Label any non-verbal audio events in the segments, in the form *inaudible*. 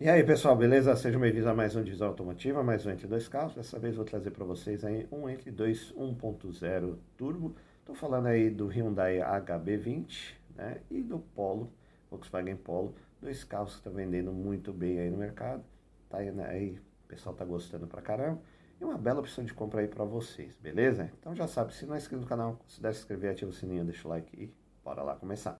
E aí pessoal, beleza? Sejam bem-vindos a mais um Diesel Automotiva, mais um Entre Dois Carros. Dessa vez vou trazer para vocês aí um Entre 2 1.0 Turbo. Estou falando aí do Hyundai HB20 né? e do Polo, Volkswagen Polo. Dois carros que estão vendendo muito bem aí no mercado. Tá aí, né? aí o pessoal tá gostando pra caramba. E uma bela opção de compra aí para vocês, beleza? Então já sabe, se não é inscrito no canal, considere se inscrever, ativa o sininho, deixa o like e bora lá começar.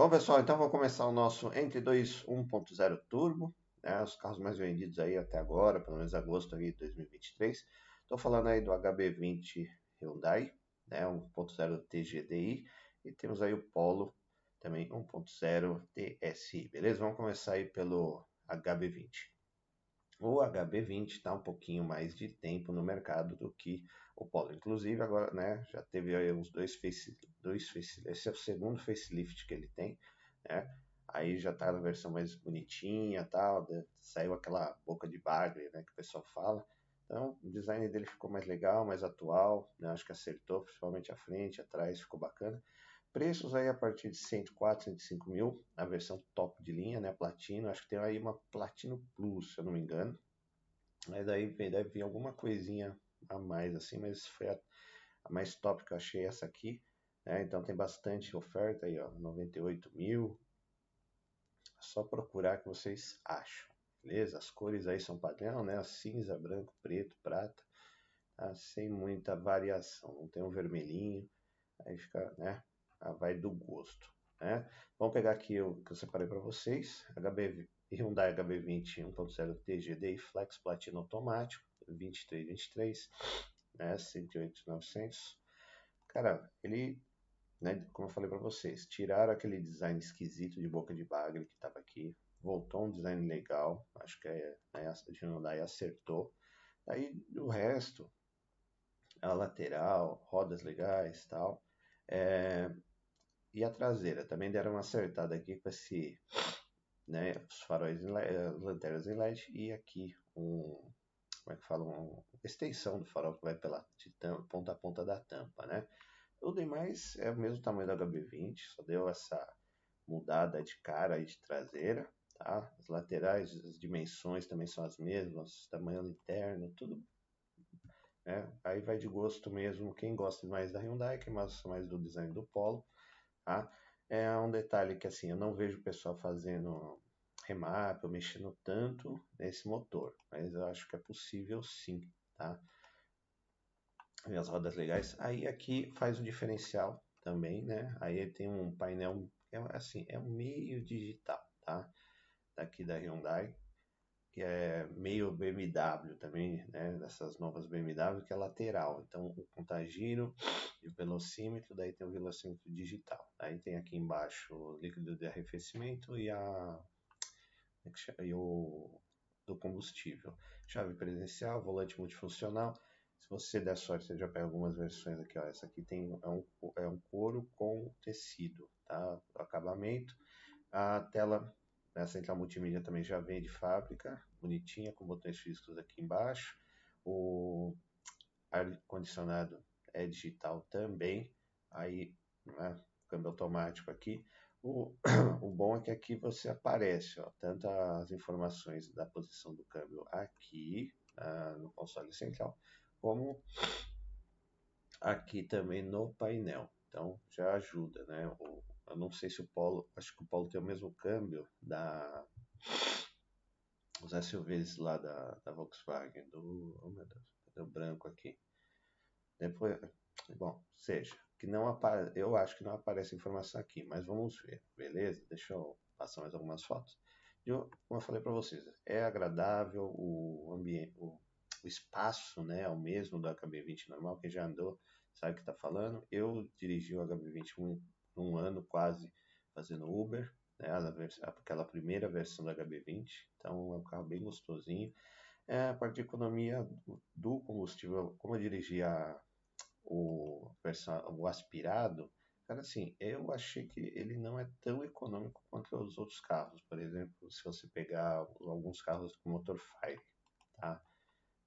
Bom, pessoal, então vamos começar o nosso Entre 2 1.0 Turbo, né, os carros mais vendidos aí até agora, pelo menos agosto aí de 2023. Estou falando aí do HB20 Hyundai, né, 1.0 TGDI, e temos aí o Polo, também 1.0 TSI, beleza? Vamos começar aí pelo HB20. O HB20 está um pouquinho mais de tempo no mercado do que o Polo. Inclusive, agora, né, já teve aí uns dois face, dois face, esse é o segundo facelift que ele tem, né? Aí já tá na versão mais bonitinha, tal, saiu aquela boca de bagre, né, que o pessoal fala. Então, o design dele ficou mais legal, mais atual, né? acho que acertou, principalmente a frente, atrás, ficou bacana. Preços aí a partir de 104, 105 mil, a versão top de linha, né, Platino, acho que tem aí uma Platino Plus, se eu não me engano. Mas aí deve vir alguma coisinha a mais assim, mas foi a, a mais top que eu achei essa aqui. Né? Então tem bastante oferta aí, ó, 98 mil. É só procurar que vocês acham, beleza? As cores aí são padrão, né? Cinza, branco, preto, prata, tá? sem muita variação. Não tem um vermelhinho, aí fica, né? Ah, vai do gosto, né? Vamos pegar aqui o que eu separei para vocês, HB, Hyundai HB20 1.0 TGD Flex Platina automático, 2323, né, 108,900. Cara, ele, né, como eu falei para vocês, tiraram aquele design esquisito de boca de bagre que estava aqui, voltou um design legal, acho que é, né, a Hyundai acertou. Aí o resto, a lateral, rodas legais tal. É, e a traseira também deram uma acertada aqui com esse, né, os faróis em LED, lanternas em LED e aqui um como é que fala, uma extensão do farol que vai pela tampa, ponta a ponta da tampa, né? O demais é o mesmo tamanho da HB20, só deu essa mudada de cara e de traseira, tá? As laterais, as dimensões também são as mesmas, tamanho interno, tudo. Né? Aí vai de gosto mesmo, quem gosta mais da Hyundai, quem gosta mais do design do Polo, tá? É um detalhe que assim, eu não vejo o pessoal fazendo remap ou mexendo tanto nesse motor, mas eu acho que é possível sim, tá? E as rodas legais. Aí aqui faz o diferencial também, né? Aí tem um painel, é assim, é meio digital, tá? Daqui da Hyundai, que é meio BMW também, né? Dessas novas BMW, que é lateral. Então, o contagiro e o velocímetro, daí tem o velocímetro digital. Aí tem aqui embaixo o líquido de arrefecimento e a e o do combustível. Chave presencial, volante multifuncional. Se você der sorte, você já pega algumas versões aqui. Ó. Essa aqui tem, é, um, é um couro com tecido, tá? Acabamento. A tela, a central multimídia também já vem de fábrica, bonitinha, com botões físicos aqui embaixo. O ar-condicionado é digital também. Aí, né, câmbio automático aqui. O, *clears throat* o bom é que aqui você aparece ó, tanto as informações da posição do câmbio aqui uh, no console central, como aqui também no painel. Então já ajuda, né? O, eu não sei se o Polo, acho que o Polo tem o mesmo câmbio da os SUVs lá da, da Volkswagen, do, oh meu Deus, cadê o branco aqui? Depois, bom, seja, que não apare... eu acho que não aparece informação aqui, mas vamos ver, beleza? Deixa eu passar mais algumas fotos. Eu, como eu falei para vocês, é agradável o ambiente, o, o, espaço, né, é o mesmo do HB20 normal, quem já andou sabe o que está falando. Eu dirigi o HB20 um, ano quase fazendo Uber, né, aquela primeira versão do HB20, então é um carro bem gostosinho. É, a parte de economia do combustível, como eu dirigi a o, o aspirado, Cara, assim, eu achei que ele não é tão econômico quanto os outros carros. Por exemplo, se você pegar alguns carros com motor Fire, tá?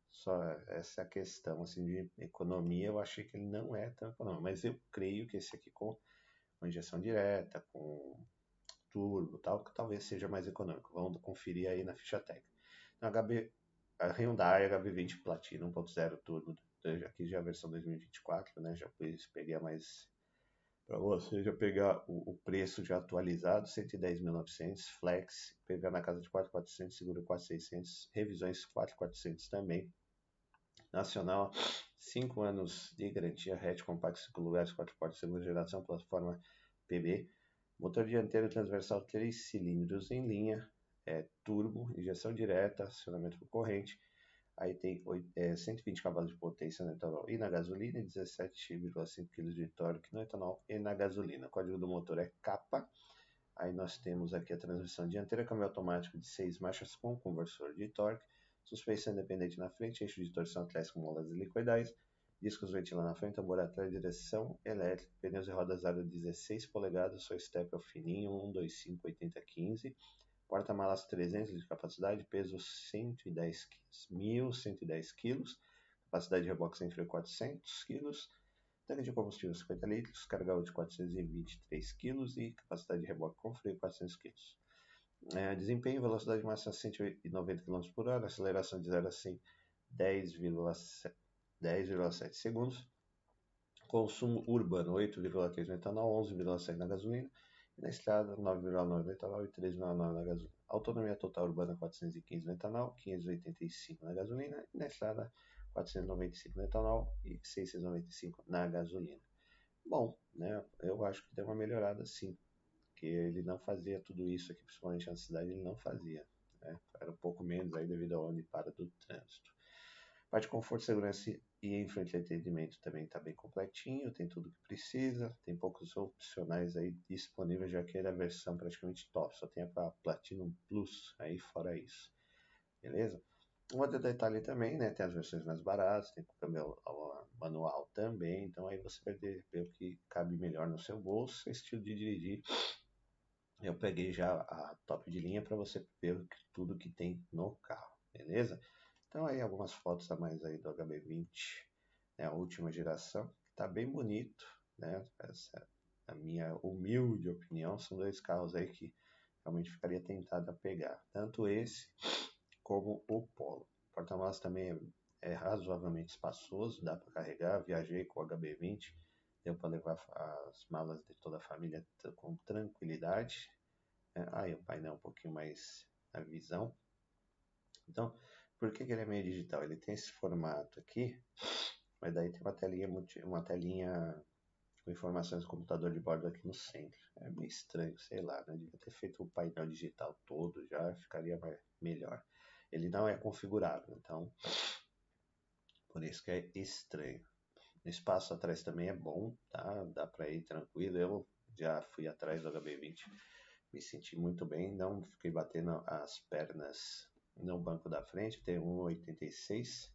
Só essa questão, assim, de economia, eu achei que ele não é tão econômico. Mas eu creio que esse aqui com, injeção direta, com turbo tal, que talvez seja mais econômico. Vamos conferir aí na ficha técnica. Na HB, a Hyundai HB20 Platina 1.0 turbo, aqui já a versão 2024, né? Já peguei a mais para você já pegar o, o, preço já atualizado, 110.900, flex, pegar na casa de 4.400, seguro 4.600, revisões 4.400 também. Nacional, 5 anos de garantia, hatch compacto, 5 lugares, 4 portas, segunda geração, plataforma PB. Motor dianteiro transversal 3 cilindros em linha, é, turbo, injeção direta, acionamento por corrente Aí tem é, 120 cavalos de potência no etanol e na gasolina e 17,5 kg de torque no etanol e na gasolina. O código do motor é capa. Aí nós temos aqui a transmissão dianteira, câmbio automático de 6 marchas com conversor de torque, suspensão independente na frente, eixo de torção atrás com molas helicoidais, discos ventilador na frente, tambor atrás, direção elétrica, pneus e rodas aro 16 polegadas, só step fininho, 125 80 15 porta-malas 300 de capacidade, peso 110 quilos, 1.110 quilos, capacidade de reboque sem freio 400 quilos, tanque de combustível 50 litros, carga de 423 quilos e capacidade de reboque com freio 400 quilos. É, desempenho, velocidade máxima 190 km por hora, aceleração de 0 a 100 10,7 10, segundos, consumo urbano 8,3 no etanol, 11,6 na gasolina, na estrada, 9,9 no etanol e 3,9 na gasolina. Autonomia total urbana 415 no etanol, 585 na gasolina. E na estrada, 495 no etanol e 695 na gasolina. Bom, né, eu acho que deu uma melhorada sim, porque ele não fazia tudo isso aqui, principalmente na cidade, ele não fazia. Né? Era um pouco menos aí devido ao onde para do trânsito. Parte de conforto, segurança e entretenimento também está bem completinho, tem tudo que precisa, tem poucos opcionais aí disponíveis, já que é a versão praticamente top, só tem a Platinum Plus aí fora isso, beleza? Um outro detalhe também, né, tem as versões mais baratas, tem o câmbio manual também, então aí você vai ver o que cabe melhor no seu bolso, estilo de dirigir. Eu peguei já a top de linha para você ver tudo que tem no carro, beleza? Então aí algumas fotos a mais aí do HB20, né, a última geração, que está bem bonito, né? Essa é a minha humilde opinião, são dois carros aí que realmente ficaria tentado a pegar, tanto esse como o Polo. O porta-malas também é, é, razoavelmente espaçoso, dá para carregar, viajei com o HB20, deu para levar as malas de toda a família com tranquilidade. É, aí o painel é um pouquinho mais na visão. Então, por que, que ele é meio digital? Ele tem esse formato aqui, mas daí tem uma telinha, uma telinha com informações do computador de bordo aqui no centro. É meio estranho, sei lá, né? Devia ter feito o painel digital todo, já ficaria melhor. Ele não é configurável, então por isso que é estranho. O espaço atrás também é bom, tá? Dá para ir tranquilo. Eu já fui atrás do HB20, me senti muito bem, não fiquei batendo as pernas no banco da frente, tem 1.86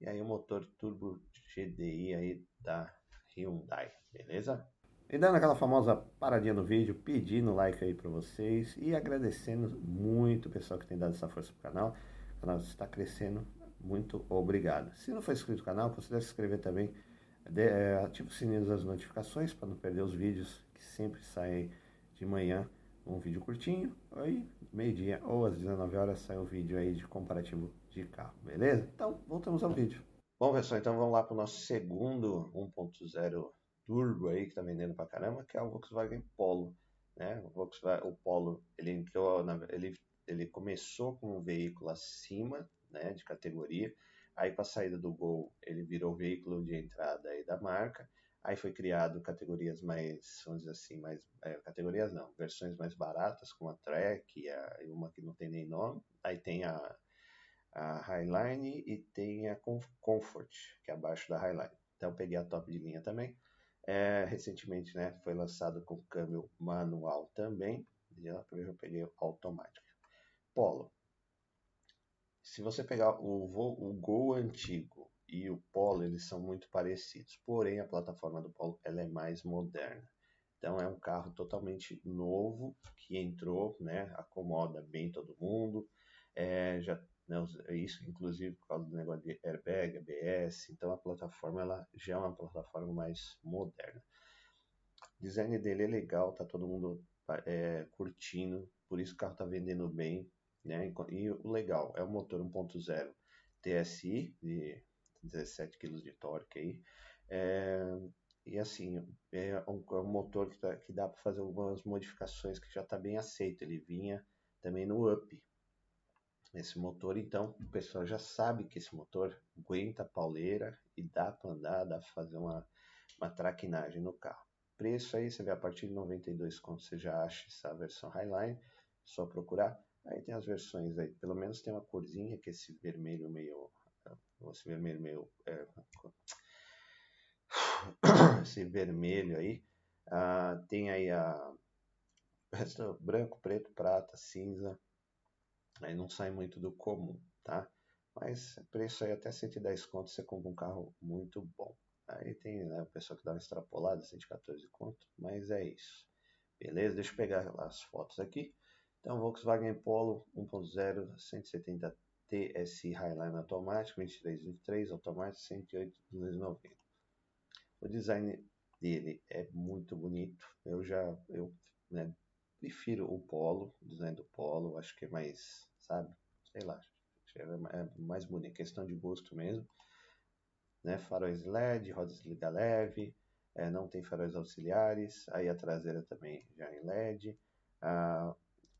e aí o motor turbo GDI aí da Hyundai, beleza? E dando aquela famosa paradinha no vídeo, pedindo like aí para vocês e agradecendo muito o pessoal que tem dado essa força pro canal. O canal está crescendo, muito obrigado. Se não for inscrito no canal, considere se inscrever também. De, é, ative o sininho das notificações para não perder os vídeos que sempre saem de manhã um vídeo curtinho, aí meio-dia ou às 19 horas sai um vídeo aí de comparativo de carro, beleza? Então, voltamos ao vídeo. Bom, pessoal, então vamos lá para o nosso segundo 1.0 turbo aí, que tá vendendo pra caramba, que é o Volkswagen Polo, né? O Volkswagen, o Polo, ele entrou, na, ele, ele começou com um veículo acima, né, de categoria, aí com a saída do Gol, ele virou veículo de entrada aí da marca, Aí foi criado categorias mais, vamos dizer assim, mais é, categorias não, versões mais baratas, como a e, a, uma que não tem nem nome. Aí tem a, a Highline e tem a Comfort, que é abaixo da Highline. Então eu peguei a top de linha também. É, recentemente né, foi lançado com câmbio manual também. E eu peguei automático. Polo. Se você pegar o, o Gol antigo e o Polo eles são muito parecidos, porém a plataforma do Polo ela é mais moderna. Então é um carro totalmente novo que entrou, né, acomoda bem todo mundo, é, já né, isso inclusive por causa do negócio de airbag, ABS, então a plataforma ela já é uma plataforma mais moderna. O design dele é legal, tá todo mundo é, curtindo, por isso o carro tá vendendo bem, né? E o legal é o motor 1.0 TSI de 17 kg de torque aí. É, e assim, é um, é um motor que, tá, que dá para fazer algumas modificações que já está bem aceito. Ele vinha também no Up. Esse motor, então, o pessoal já sabe que esse motor aguenta a pauleira e dá para andar, dá para fazer uma, uma traquinagem no carro. Preço aí, você vê a partir de 92 quando você já acha essa versão Highline, só procurar. Aí tem as versões aí, pelo menos tem uma corzinha que é esse vermelho meio, esse vermelho meio, é, *coughs* esse vermelho aí. Ah, tem aí a branco, preto, prata, cinza. Aí não sai muito do comum, tá? Mas preço aí até 110 conto você compra um carro muito bom. Aí tem né, o pessoal que dá uma extrapolada, 114 conto, mas é isso. Beleza? Deixa eu pegar as fotos aqui. Então, Volkswagen Polo 1.0, 170 TSI Highline automático, 2323 automático, 108 290. O design dele é muito bonito. Eu já eu né, prefiro o Polo, o design do Polo, acho que é mais, sabe, sei lá, é mais bonito, questão de gosto mesmo. Né, faróis LED, rodas de liga leve, é, não tem faróis auxiliares, aí a traseira também já em LED. Ah,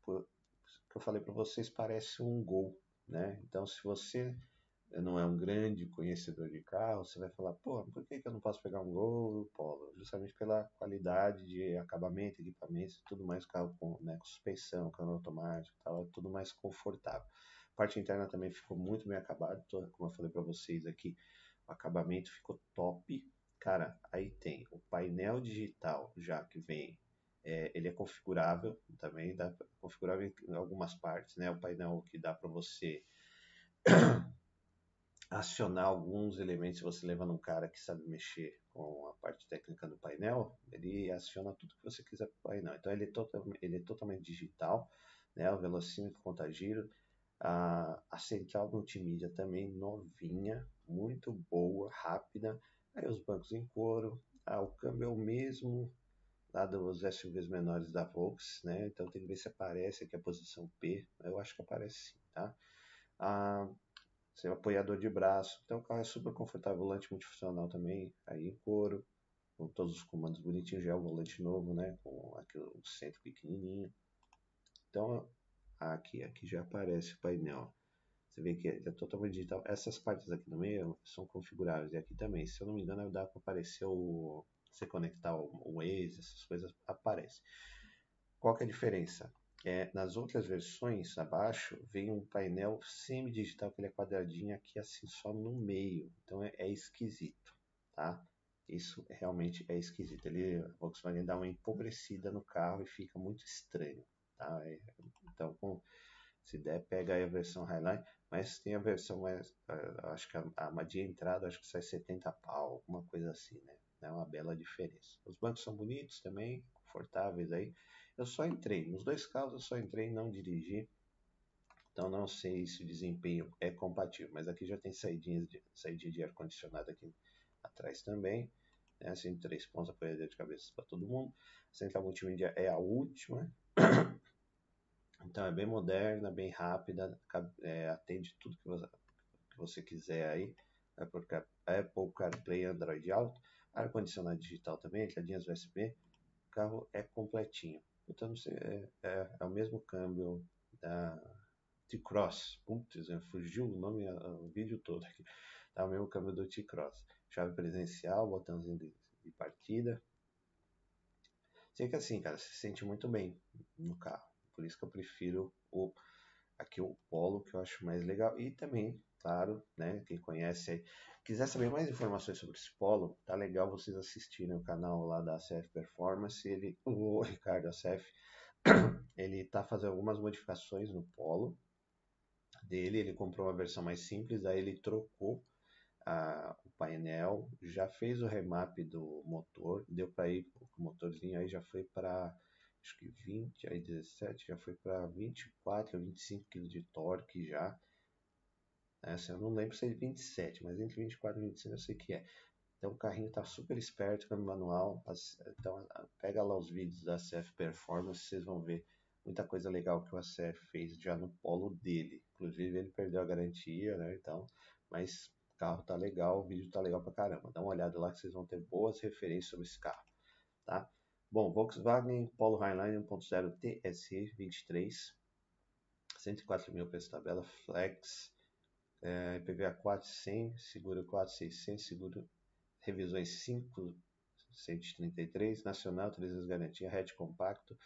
que eu falei para vocês parece um Gol, né? Então, se você não é um grande conhecedor de carro, você vai falar, pô, por que, que eu não posso pegar um Gol Polo? Justamente pela qualidade de acabamento, equipamentos, tudo mais carro com, né, com suspensão, câmbio automático, tal, é tudo mais confortável. A parte interna também ficou muito bem acabada, como eu falei para vocês aqui, o acabamento ficou top. Cara, aí tem o painel digital já que vem é, ele é configurável também, dá configurável em algumas partes, né? O painel que dá para você *coughs* acionar alguns elementos. Se você leva num cara que sabe mexer com a parte técnica do painel, ele aciona tudo que você quiser para o painel. Então ele é, total, ele é totalmente digital, né? O velocímetro, contagiro, a, a central multimídia também novinha, muito boa, rápida. Aí os bancos em couro, ah, o câmbio é o mesmo, lá dos SUVs menores da Volks, né? Então tem que ver se aparece aqui a posição P. Eu acho que aparece sim, tá? Ah, apoiador de braço. Então o carro é super confortável, volante multifuncional também, aí em couro, com todos os comandos bonitinhos, já é o volante novo, né? Com aqui o centro pequenininho. Então aqui, aqui já aparece o painel. Você vê que é totalmente digital. Essas partes aqui no meio são configuráveis. E aqui também, se eu não me engano, dá para aparecer o você conectar o Waze, essas coisas aparecem. Qual que é a diferença? É, nas outras versões abaixo vem um painel semi-digital que ele é quadradinho aqui assim só no meio, então é, é esquisito, tá? Isso realmente é esquisito. Ele, a Volkswagen dá uma empobrecida no carro e fica muito estranho, tá? É, então, com, se der, pega aí a versão Highline, mas tem a versão mais, uh, acho que a, a de entrada acho que sai 70 pau, alguma coisa assim, né? É uma bela diferença. Os bancos são bonitos também, confortáveis aí. Eu só entrei, nos dois carros eu só entrei e não dirigi. Então não sei se o desempenho é compatível, mas aqui já tem saídinhas de, saídinha de ar-condicionado aqui atrás também. Né? Assim, três pontos apoiador de cabeça para todo mundo. Central multimídia é a última. *coughs* Então é bem moderna, bem rápida, é, atende tudo que você, que você quiser aí. Apple CarPlay Android Auto ar-condicionado digital também, entradinhas USB, o carro é completinho. Então é, é, é o mesmo câmbio da T-Cross. Putz, fugiu o nome, o vídeo todo aqui. Tá o mesmo câmbio do T-Cross. Chave presencial, botãozinho de, de partida. Sei que assim, cara, se sente muito bem no carro. Por isso que eu prefiro o aqui o Polo, que eu acho mais legal. E também, claro, né, quem conhece aí, quiser saber mais informações sobre esse polo, tá legal vocês assistirem o canal lá da ACF Performance. Ele, o Ricardo ACF, *coughs* ele tá fazendo algumas modificações no polo dele. Ele comprou uma versão mais simples, aí ele trocou a, o painel, já fez o remap do motor, deu para ir, o motorzinho aí já foi para acho que 20, aí 17, já foi para 24 ou 25 kg de torque já. Essa eu não lembro se é 27, mas entre 24 e 25 eu sei que é. Então o carrinho está super esperto, câmbio manual. Então pega lá os vídeos da CF Performance, vocês vão ver muita coisa legal que o ACF fez já no polo dele. Inclusive ele perdeu a garantia, né? Então, mas o carro tá legal, o vídeo tá legal pra caramba. Dá uma olhada lá que vocês vão ter boas referências sobre esse carro, tá? Bom, Volkswagen Polo Highline 1.0 TSI 23, 104 mil preço tabela, flex, é, IPVA 400, seguro 4600, seguro revisões 5, 133, nacional, 300 garantia, hatch compacto,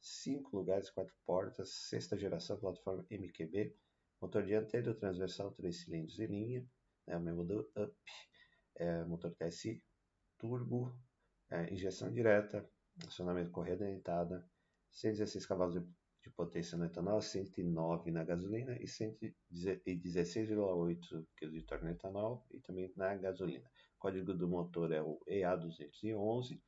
5 lugares, 4 portas, sexta geração, plataforma MQB, motor dianteiro transversal, 3 cilindros e linha, né, o mesmo do UP, é, motor TSI, turbo, é, injeção direta, acionamento correia dentada, 116 cavalos de, de potência no etanol, 109 na gasolina e 116,8 kg no etanol e também na gasolina. O código do motor é o EA211,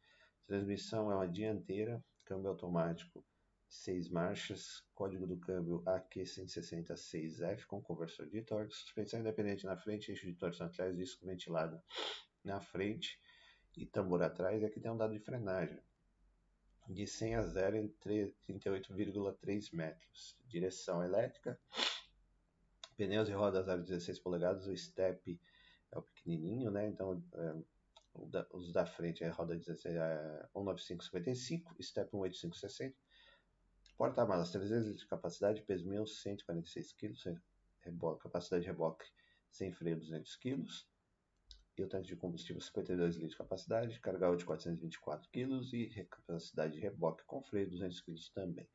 transmissão é uma dianteira, câmbio automático 6 marchas, código do câmbio AQ166F com conversor de torque, suspensão independente na frente, eixo de torção atrás, disco ventilado na frente e tambor atrás. E aqui tem um dado de frenagem de 100 a 0 em 38,3 metros. Direção elétrica, pneus e rodas aro 16 polegadas, o step é o pequenininho, né? Então, é, os da frente é roda 16, é 19555, step 18560. Porta-malas 300 litros de capacidade, peso 1.146 kg, capacidade de reboque sem freio 200 kg e o tanque de combustível 52 litros de capacidade, carga de 424 kg e capacidade de reboque com freio 200 kg também.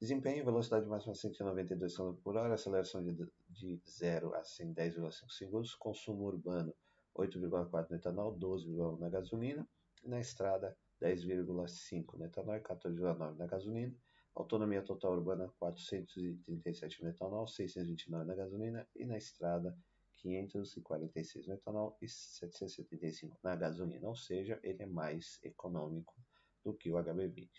Desempenho, velocidade máxima 192 km por hora, aceleração de, de 0 a 110,5 segundos, consumo urbano 8,4 no etanol, 12,1 na gasolina, e na estrada 10,5 no etanol e 14,9 na gasolina. Autonomia total urbana 437 no etanol, 629 na gasolina e na estrada 546 no etanol e 775 na gasolina, ou seja, ele é mais econômico do que o HB20.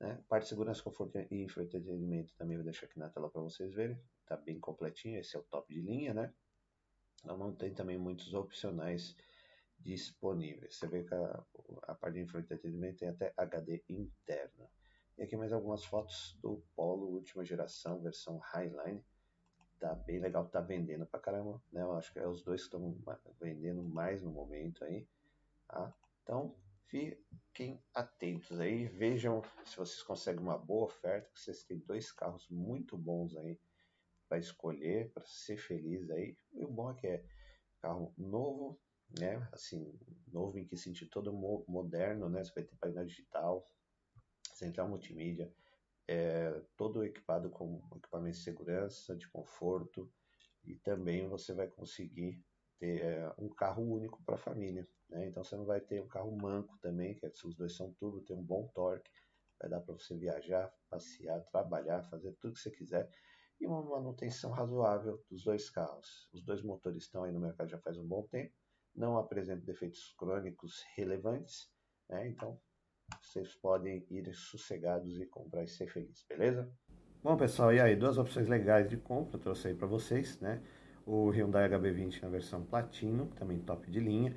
Né? Parte de segurança, conforto e entretenimento também vou deixar aqui na tela para vocês verem, está bem completinho, esse é o top de linha, né? Então não tem também muitos opcionais disponíveis. Você vê que a, a parte de entretenimento tem até HD interno. E aqui mais algumas fotos do Polo última geração, versão Highline tá bem legal, tá vendendo pra caramba, né? Eu acho que é os dois que estão vendendo mais no momento aí, tá? Então, fiquem atentos aí, vejam se vocês conseguem uma boa oferta, que vocês têm dois carros muito bons aí para escolher, para ser feliz aí. E o bom é que é carro novo, né? Assim, novo em que sentido todo moderno, né? Você vai ter painel digital, central multimídia, é, todo equipado com equipamento de segurança, de conforto e também você vai conseguir ter é, um carro único para a família. Né? Então você não vai ter um carro manco também, que é, os dois são turbo, tem um bom torque, vai dar para você viajar, passear, trabalhar, fazer tudo que você quiser e uma manutenção razoável dos dois carros. Os dois motores estão aí no mercado já faz um bom tempo, não apresentam defeitos crônicos relevantes, né? então vocês podem ir sossegados e comprar e ser feliz, beleza? Bom, pessoal, e aí? Duas opções legais de compra, trouxe aí para vocês, né? O Hyundai HB20 na versão Platino, também top de linha,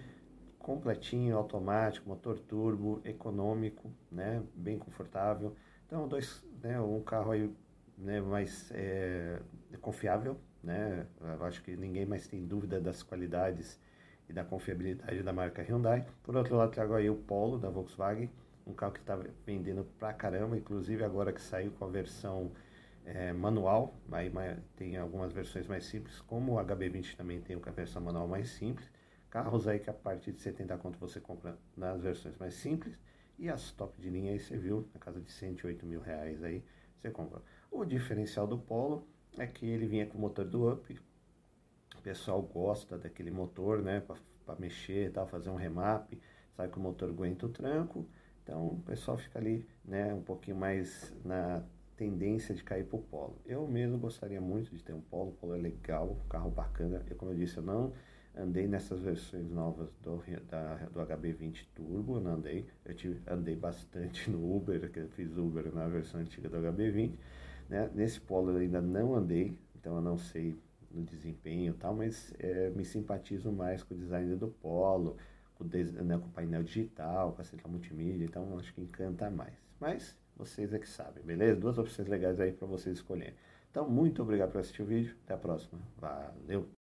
completinho, automático, motor turbo, econômico, né? Bem confortável. Então, dois, né? Um carro aí, né? Mais é, confiável, né? Eu acho que ninguém mais tem dúvida das qualidades e da confiabilidade da marca Hyundai. Por outro lado, trago aí o Polo da Volkswagen, um carro que está vendendo pra caramba, inclusive agora que saiu com a versão é, manual, aí tem algumas versões mais simples, como o HB20 também tem a versão manual mais simples. Carros aí que a partir de 70 conto você compra nas versões mais simples. E as top de linha aí você viu, na casa de 108 mil reais aí você compra. O diferencial do Polo é que ele vinha com o motor do Up. O pessoal gosta daquele motor, né, para mexer, tal, fazer um remap. Sabe que o motor aguenta o tranco. Então o pessoal fica ali né, um pouquinho mais na tendência de cair para o polo. Eu mesmo gostaria muito de ter um polo, o polo é legal, um carro bacana. Eu, como eu disse, eu não andei nessas versões novas do, da, do HB20 Turbo, não andei, eu tive, andei bastante no Uber, que eu fiz Uber na versão antiga do HB20, né? nesse Polo eu ainda não andei, então eu não sei no desempenho e tal, mas é, me simpatizo mais com o design do Polo, com, né, o painel digital, com a central multimídia, então acho que encanta mais. Mas vocês é que sabem, beleza? Duas opções legais aí para vocês escolherem. Então, muito obrigado por assistir o vídeo. Até a próxima. Valeu!